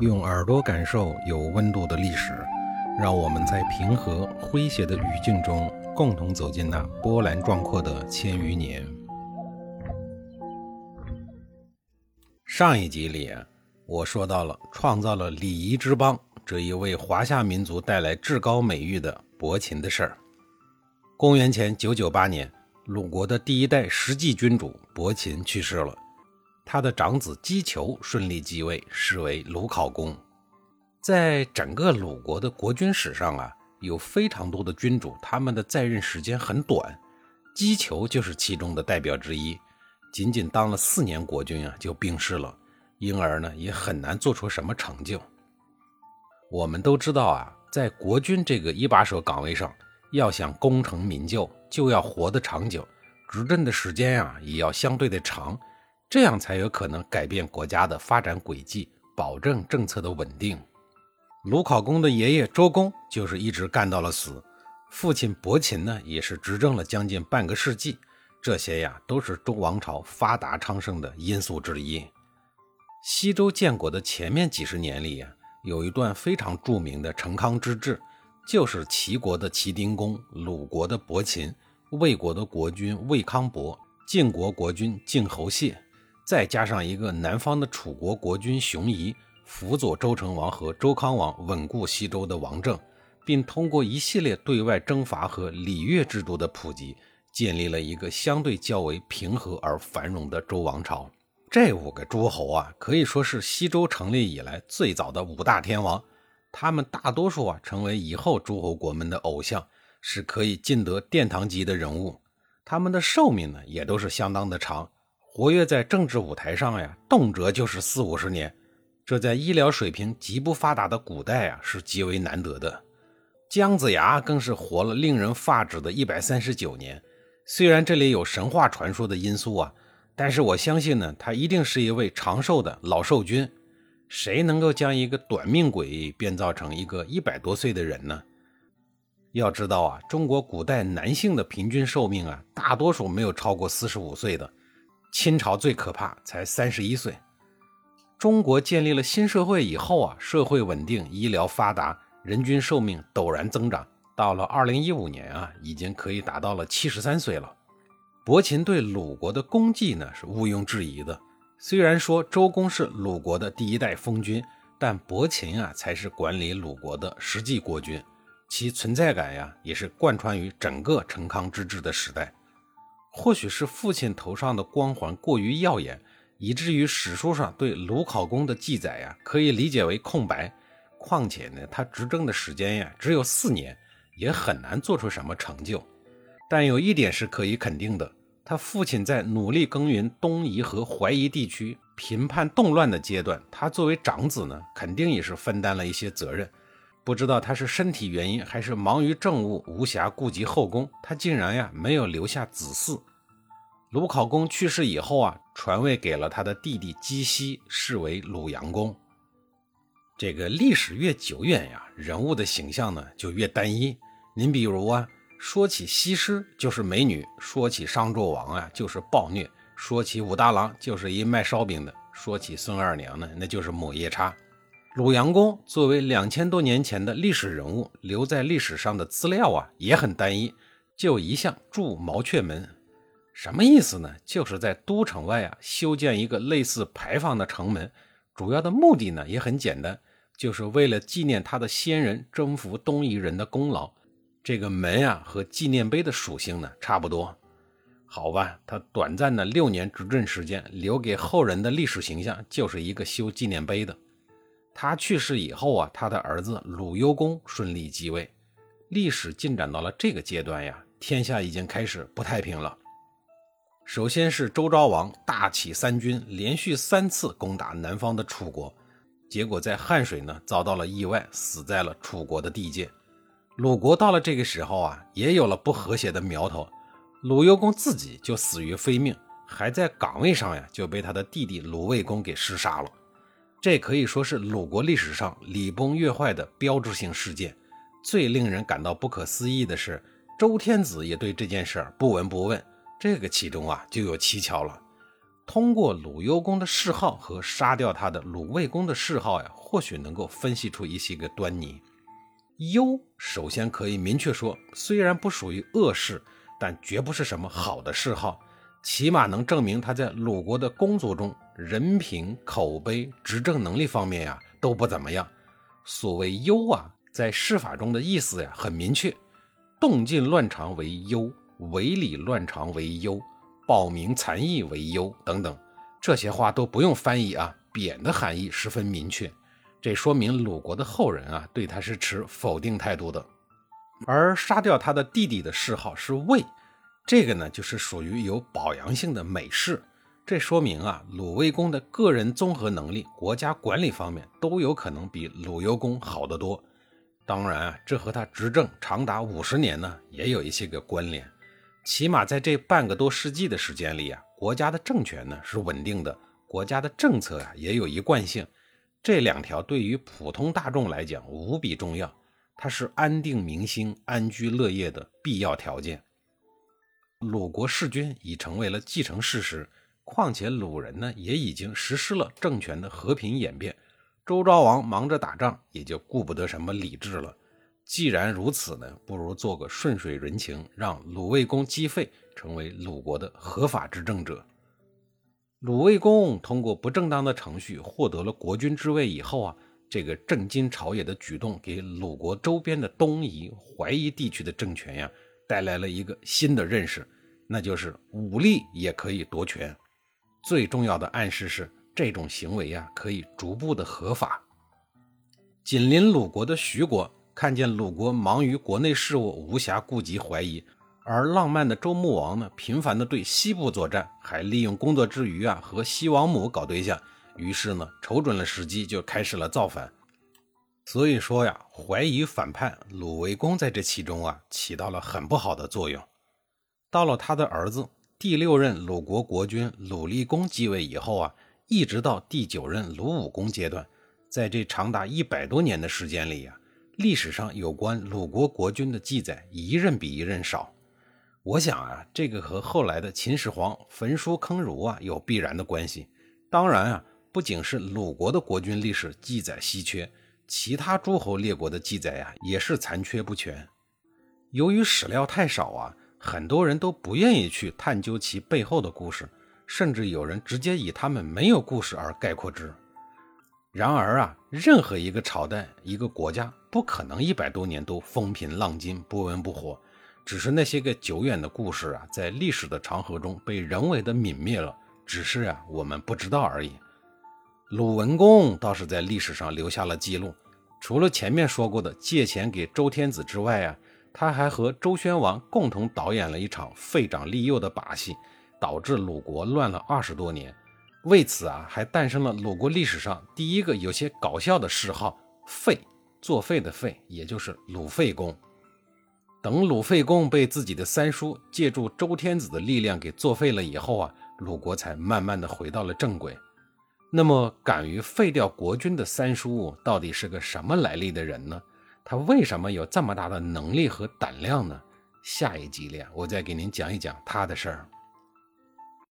用耳朵感受有温度的历史，让我们在平和诙谐的语境中，共同走进那波澜壮阔的千余年。上一集里，我说到了创造了礼仪之邦这一为华夏民族带来至高美誉的伯禽的事儿。公元前九九八年，鲁国的第一代实际君主伯禽去世了。他的长子姬求顺利继位，是为鲁考公。在整个鲁国的国君史上啊，有非常多的君主，他们的在任时间很短，姬求就是其中的代表之一。仅仅当了四年国君啊，就病逝了，因而呢，也很难做出什么成就。我们都知道啊，在国君这个一把手岗位上，要想功成名就，就要活得长久，执政的时间啊，也要相对的长。这样才有可能改变国家的发展轨迹，保证政策的稳定。鲁考公的爷爷周公就是一直干到了死，父亲伯禽呢也是执政了将近半个世纪。这些呀都是周王朝发达昌盛的因素之一。西周建国的前面几十年里呀，有一段非常著名的成康之治，就是齐国的齐丁公、鲁国的伯禽、魏国的国君魏康伯、晋国国君晋侯谢。再加上一个南方的楚国国君熊仪辅佐周成王和周康王稳固西周的王政，并通过一系列对外征伐和礼乐制度的普及，建立了一个相对较为平和而繁荣的周王朝。这五个诸侯啊，可以说是西周成立以来最早的五大天王，他们大多数啊成为以后诸侯国们的偶像，是可以进得殿堂级的人物。他们的寿命呢，也都是相当的长。活跃在政治舞台上呀，动辄就是四五十年，这在医疗水平极不发达的古代啊是极为难得的。姜子牙更是活了令人发指的一百三十九年。虽然这里有神话传说的因素啊，但是我相信呢，他一定是一位长寿的老寿君。谁能够将一个短命鬼变造成一个一百多岁的人呢？要知道啊，中国古代男性的平均寿命啊，大多数没有超过四十五岁的。清朝最可怕，才三十一岁。中国建立了新社会以后啊，社会稳定，医疗发达，人均寿命陡然增长。到了二零一五年啊，已经可以达到了七十三岁了。伯禽对鲁国的功绩呢是毋庸置疑的。虽然说周公是鲁国的第一代封君，但伯禽啊才是管理鲁国的实际国君，其存在感呀也是贯穿于整个成康之治的时代。或许是父亲头上的光环过于耀眼，以至于史书上对鲁考公的记载呀，可以理解为空白。况且呢，他执政的时间呀只有四年，也很难做出什么成就。但有一点是可以肯定的，他父亲在努力耕耘东夷和淮夷地区平叛动乱的阶段，他作为长子呢，肯定也是分担了一些责任。不知道他是身体原因，还是忙于政务，无暇顾及后宫，他竟然呀没有留下子嗣。鲁考公去世以后啊，传位给了他的弟弟姬熙，是为鲁阳公。这个历史越久远呀，人物的形象呢就越单一。您比如啊，说起西施就是美女，说起商纣王啊就是暴虐，说起武大郎就是一卖烧饼的，说起孙二娘呢那就是母夜叉。鲁阳公作为两千多年前的历史人物，留在历史上的资料啊也很单一，就一项筑毛雀门，什么意思呢？就是在都城外啊修建一个类似牌坊的城门，主要的目的呢也很简单，就是为了纪念他的先人征服东夷人的功劳。这个门啊和纪念碑的属性呢差不多，好吧？他短暂的六年执政时间，留给后人的历史形象就是一个修纪念碑的。他去世以后啊，他的儿子鲁幽公顺利继位。历史进展到了这个阶段呀，天下已经开始不太平了。首先是周昭王大起三军，连续三次攻打南方的楚国，结果在汉水呢遭到了意外，死在了楚国的地界。鲁国到了这个时候啊，也有了不和谐的苗头。鲁幽公自己就死于非命，还在岗位上呀，就被他的弟弟鲁卫公给弑杀了。这可以说是鲁国历史上礼崩乐坏的标志性事件。最令人感到不可思议的是，周天子也对这件事儿不闻不问。这个其中啊就有蹊跷了。通过鲁幽公的谥号和杀掉他的鲁卫公的谥号呀，或许能够分析出一些个端倪。幽首先可以明确说，虽然不属于恶谥，但绝不是什么好的谥号，起码能证明他在鲁国的公族中人品、口碑、执政能力方面呀都不怎么样。所谓幽啊，在谥法中的意思呀很明确：动静乱常为幽，违礼乱常为幽，暴民残役为幽等等。这些话都不用翻译啊，贬的含义十分明确。这说明鲁国的后人啊，对他是持否定态度的，而杀掉他的弟弟的谥号是魏，这个呢就是属于有保阳性的美事。这说明啊，鲁卫公的个人综合能力、国家管理方面都有可能比鲁幽公好得多。当然啊，这和他执政长达五十年呢，也有一些个关联。起码在这半个多世纪的时间里啊，国家的政权呢是稳定的，国家的政策啊也有一贯性。这两条对于普通大众来讲无比重要，它是安定民心、安居乐业的必要条件。鲁国弑君已成为了既成事实，况且鲁人呢也已经实施了政权的和平演变。周昭王忙着打仗，也就顾不得什么礼制了。既然如此呢，不如做个顺水人情，让鲁卫公姬费成为鲁国的合法执政者。鲁卫公通过不正当的程序获得了国君之位以后啊，这个震惊朝野的举动，给鲁国周边的东夷、淮夷地区的政权呀，带来了一个新的认识，那就是武力也可以夺权。最重要的暗示是，这种行为呀，可以逐步的合法。紧邻鲁国的徐国看见鲁国忙于国内事务，无暇顾及怀疑。而浪漫的周穆王呢，频繁的对西部作战，还利用工作之余啊和西王母搞对象，于是呢，瞅准了时机就开始了造反。所以说呀，怀疑反叛，鲁卫公在这其中啊起到了很不好的作用。到了他的儿子第六任鲁国国君鲁厉公继位以后啊，一直到第九任鲁武公阶段，在这长达一百多年的时间里呀，历史上有关鲁国国君的记载一任比一任少。我想啊，这个和后来的秦始皇焚书坑儒啊有必然的关系。当然啊，不仅是鲁国的国君历史记载稀缺，其他诸侯列国的记载呀也是残缺不全。由于史料太少啊，很多人都不愿意去探究其背后的故事，甚至有人直接以他们没有故事而概括之。然而啊，任何一个朝代、一个国家不可能一百多年都风平浪静、不温不火。只是那些个久远的故事啊，在历史的长河中被人为的泯灭了，只是啊我们不知道而已。鲁文公倒是在历史上留下了记录，除了前面说过的借钱给周天子之外啊，他还和周宣王共同导演了一场废长立幼的把戏，导致鲁国乱了二十多年。为此啊，还诞生了鲁国历史上第一个有些搞笑的谥号“废”，作废的废，也就是鲁废公。等鲁废公被自己的三叔借助周天子的力量给作废了以后啊，鲁国才慢慢的回到了正轨。那么，敢于废掉国君的三叔到底是个什么来历的人呢？他为什么有这么大的能力和胆量呢？下一集里，我再给您讲一讲他的事儿。